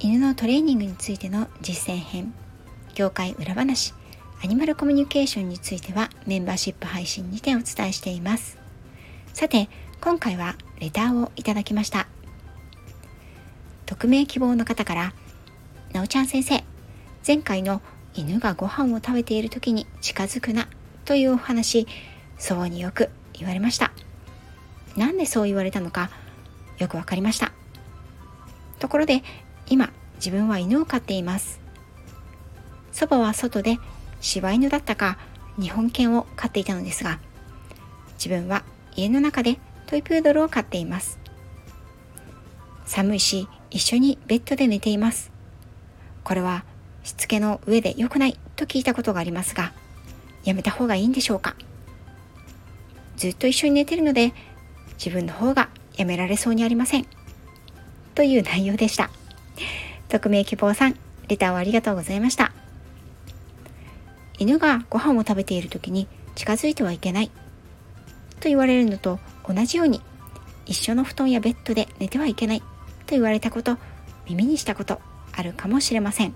犬のトレーニングについての実践編業界裏話アニマルコミュニケーションについてはメンバーシップ配信にてお伝えしています。さて今回はレターをいただきました。匿名希望の方からなおちゃん先生前回の犬がご飯を食べている時に近づくなというお話そうによく言われました。なんでそう言われたのかよくわかりました。ところで今自分は犬を飼っています。祖母は外で柴犬だったか日本犬を飼っていたのですが自分は家の中でトイプードルを飼っています。寒いし一緒にベッドで寝ています。これはしつけの上で良くないと聞いたことがありますがやめた方がいいんでしょうか。ずっと一緒に寝てるので自分の方がやめられそうにありません。という内容でした。匿名希望さんレターをありがとうございました。犬がご飯を食べている時に近づいてはいけないと言われるのと同じように一緒の布団やベッドで寝てはいけないと言われたこと耳にしたことあるかもしれません。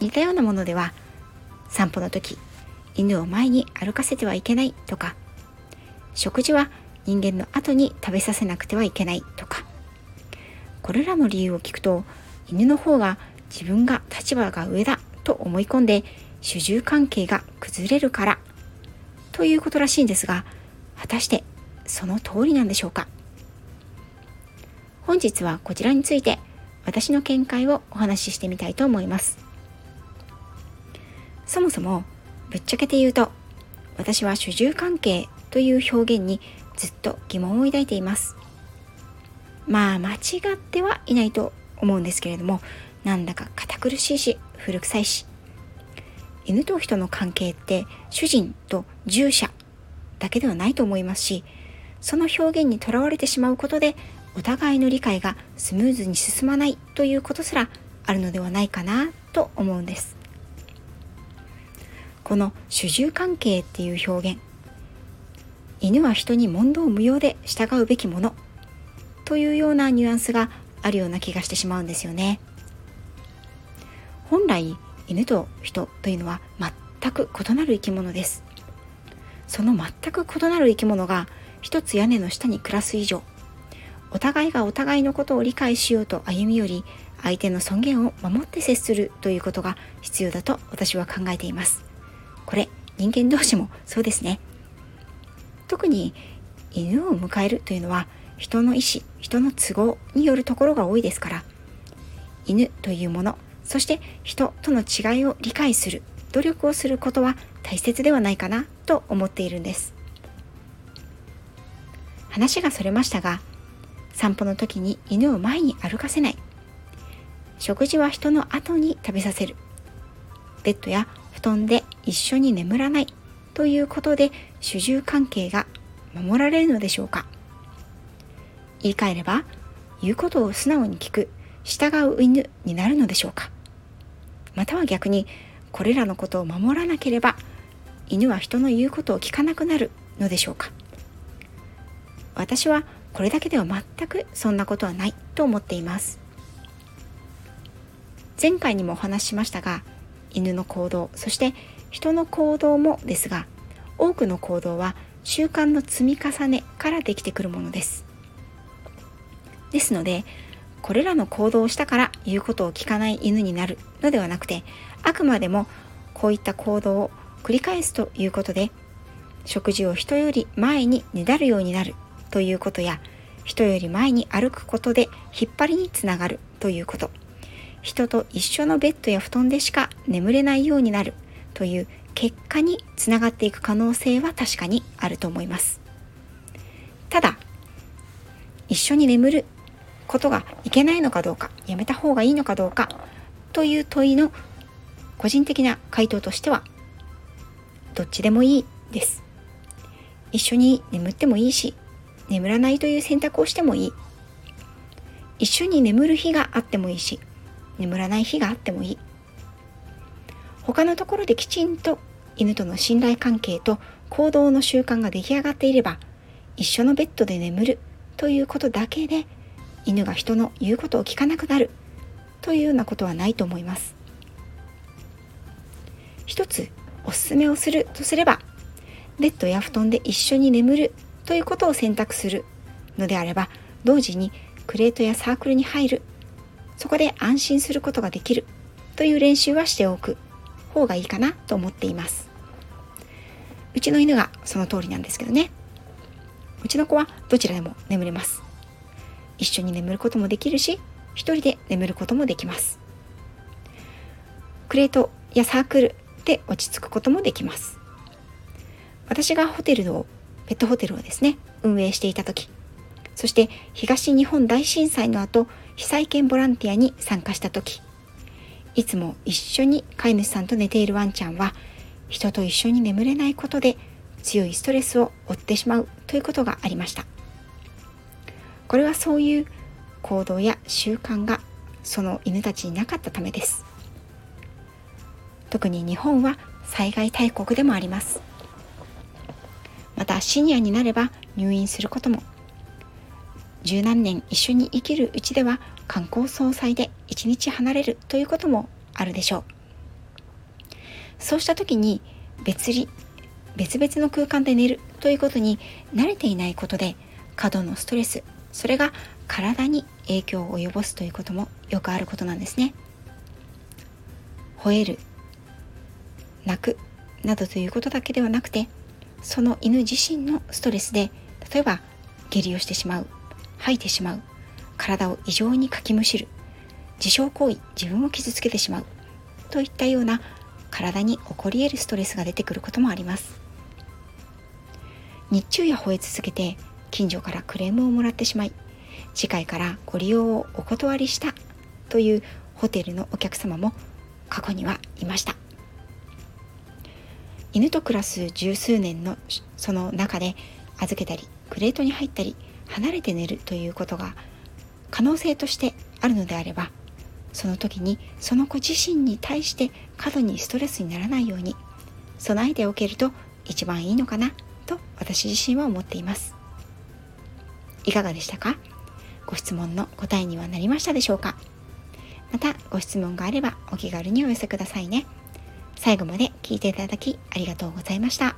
似たようなものでは散歩の時犬を前に歩かせてはいけないとか食事は人間の後に食べさせなくてはいけないとかこれらの理由を聞くと犬の方が自分が立場が上だと思い込んで主従関係が崩れるからということらしいんですが果たしてその通りなんでしょうか？本日はこちらについて私の見解をお話ししてみたいと思います。そもそもぶっちゃけて言うと私は主従関係という表現にずっと疑問を抱いています。まあ間違ってはいないと思うんですけれどもなんだか堅苦しいし古臭いし。犬と人の関係って主人と従者だけではないと思いますしその表現にとらわれてしまうことでお互いの理解がスムーズに進まないということすらあるのではないかなと思うんです。この主従関係っていう表現犬は人に問答無用で従うべきもの。というようなニュアンスがあるような気がしてしまうんですよね。本来犬と人というのは全く異なる生き物です。その全く異なる生き物が一つ屋根の下に暮らす以上お互いがお互いのことを理解しようと歩み寄り相手の尊厳を守って接するということが必要だと私は考えています。これ人間同士もそうですね。特に犬を迎えるというのは人の意思人の都合によるところが多いですから。犬というものそして人との違いを理解する努力をすることは大切ではないかなと思っているんです。話がそれましたが散歩の時に犬を前に歩かせない。食事は人の後に食べさせる。ベッドや布団で一緒に眠らないということで主従関係が守られるのでしょうか。言い換えれば言うことを素直に聞く従う犬になるのでしょうか。または逆にこれらのことを守らなければ犬は人の言うことを聞かなくなるのでしょうか。私はこれだけでは全くそんなことはないと思っています。前回にもお話ししましたが犬の行動そして人の行動もですが多くの行動は習慣の積み重ねからできてくるものです。ですのでこれらの行動をしたから言うことを聞かない犬になるのではなくてあくまでもこういった行動を繰り返すということで食事を人より前にねだるようになるということや人より前に歩くことで引っ張りにつながるということ。人と一緒のベッドや布団でしか眠れないようになるという結果につながっていく可能性は確かにあると思います。ただ一緒に眠ることがいけないのかどうかやめた方がいいのかどうかという問いの個人的な回答としてはどっちでもいいです。一緒に眠ってもいいし眠らないという選択をしてもいい。一緒に眠る日があってもいいし眠らない日があってもいい。他のところできちんと犬との信頼関係と行動の習慣が出来上がっていれば一緒のベッドで眠るということだけで犬が人の言うことを聞かなくなる。というようなことはないと思います。一つおすすめをするとすればベッドや布団で一緒に眠る。ということを選択する。のであれば同時にクレートやサークルに入る。そこで安心することができる。という練習はしておく。方がいいかなと思っています。うちの犬がその通りなんですけどね。うちの子はどちらでも眠れます。一緒に眠ることもできるし一人で眠ることもできます。クレートやサークルで落ち着くこともできます。私がホテルをペットホテルをですね運営していた時そして東日本大震災の後被災犬ボランティアに参加した時いつも一緒に飼い主さんと寝ているワンちゃんは人と一緒に眠れないことで強いストレスを負ってしまうということがありました。これはそういう行動や習慣がその犬たちになかったためです。特に日本は災害大国でもあります。またシニアになれば入院することも。十何年一緒に生きるうちでは観光総裁で一日離れるということもあるでしょう。そうした時に別離別々の空間で寝るということに慣れていないことで過度のストレスそれが体に影響を及ぼすということもよくあることなんですね。吠える泣くなどということだけではなくてその犬自身のストレスで例えば下痢をしてしまう吐いてしまう体を異常にかきむしる自傷行為自分を傷つけてしまうといったような体に起こり得るストレスが出てくることもあります。日中や吠え続けて近所からクレームをもらってしまい次回からご利用をお断りしたというホテルのお客様も過去にはいました。犬と暮らす十数年のその中で預けたりクレートに入ったり離れて寝るということが可能性としてあるのであればその時にその子自身に対して過度にストレスにならないように備えておけると一番いいのかなと私自身は思っています。いかがでしたか？ご質問の答えにはなりましたでしょうか？またご質問があればお気軽にお寄せくださいね。最後まで聞いていただきありがとうございました。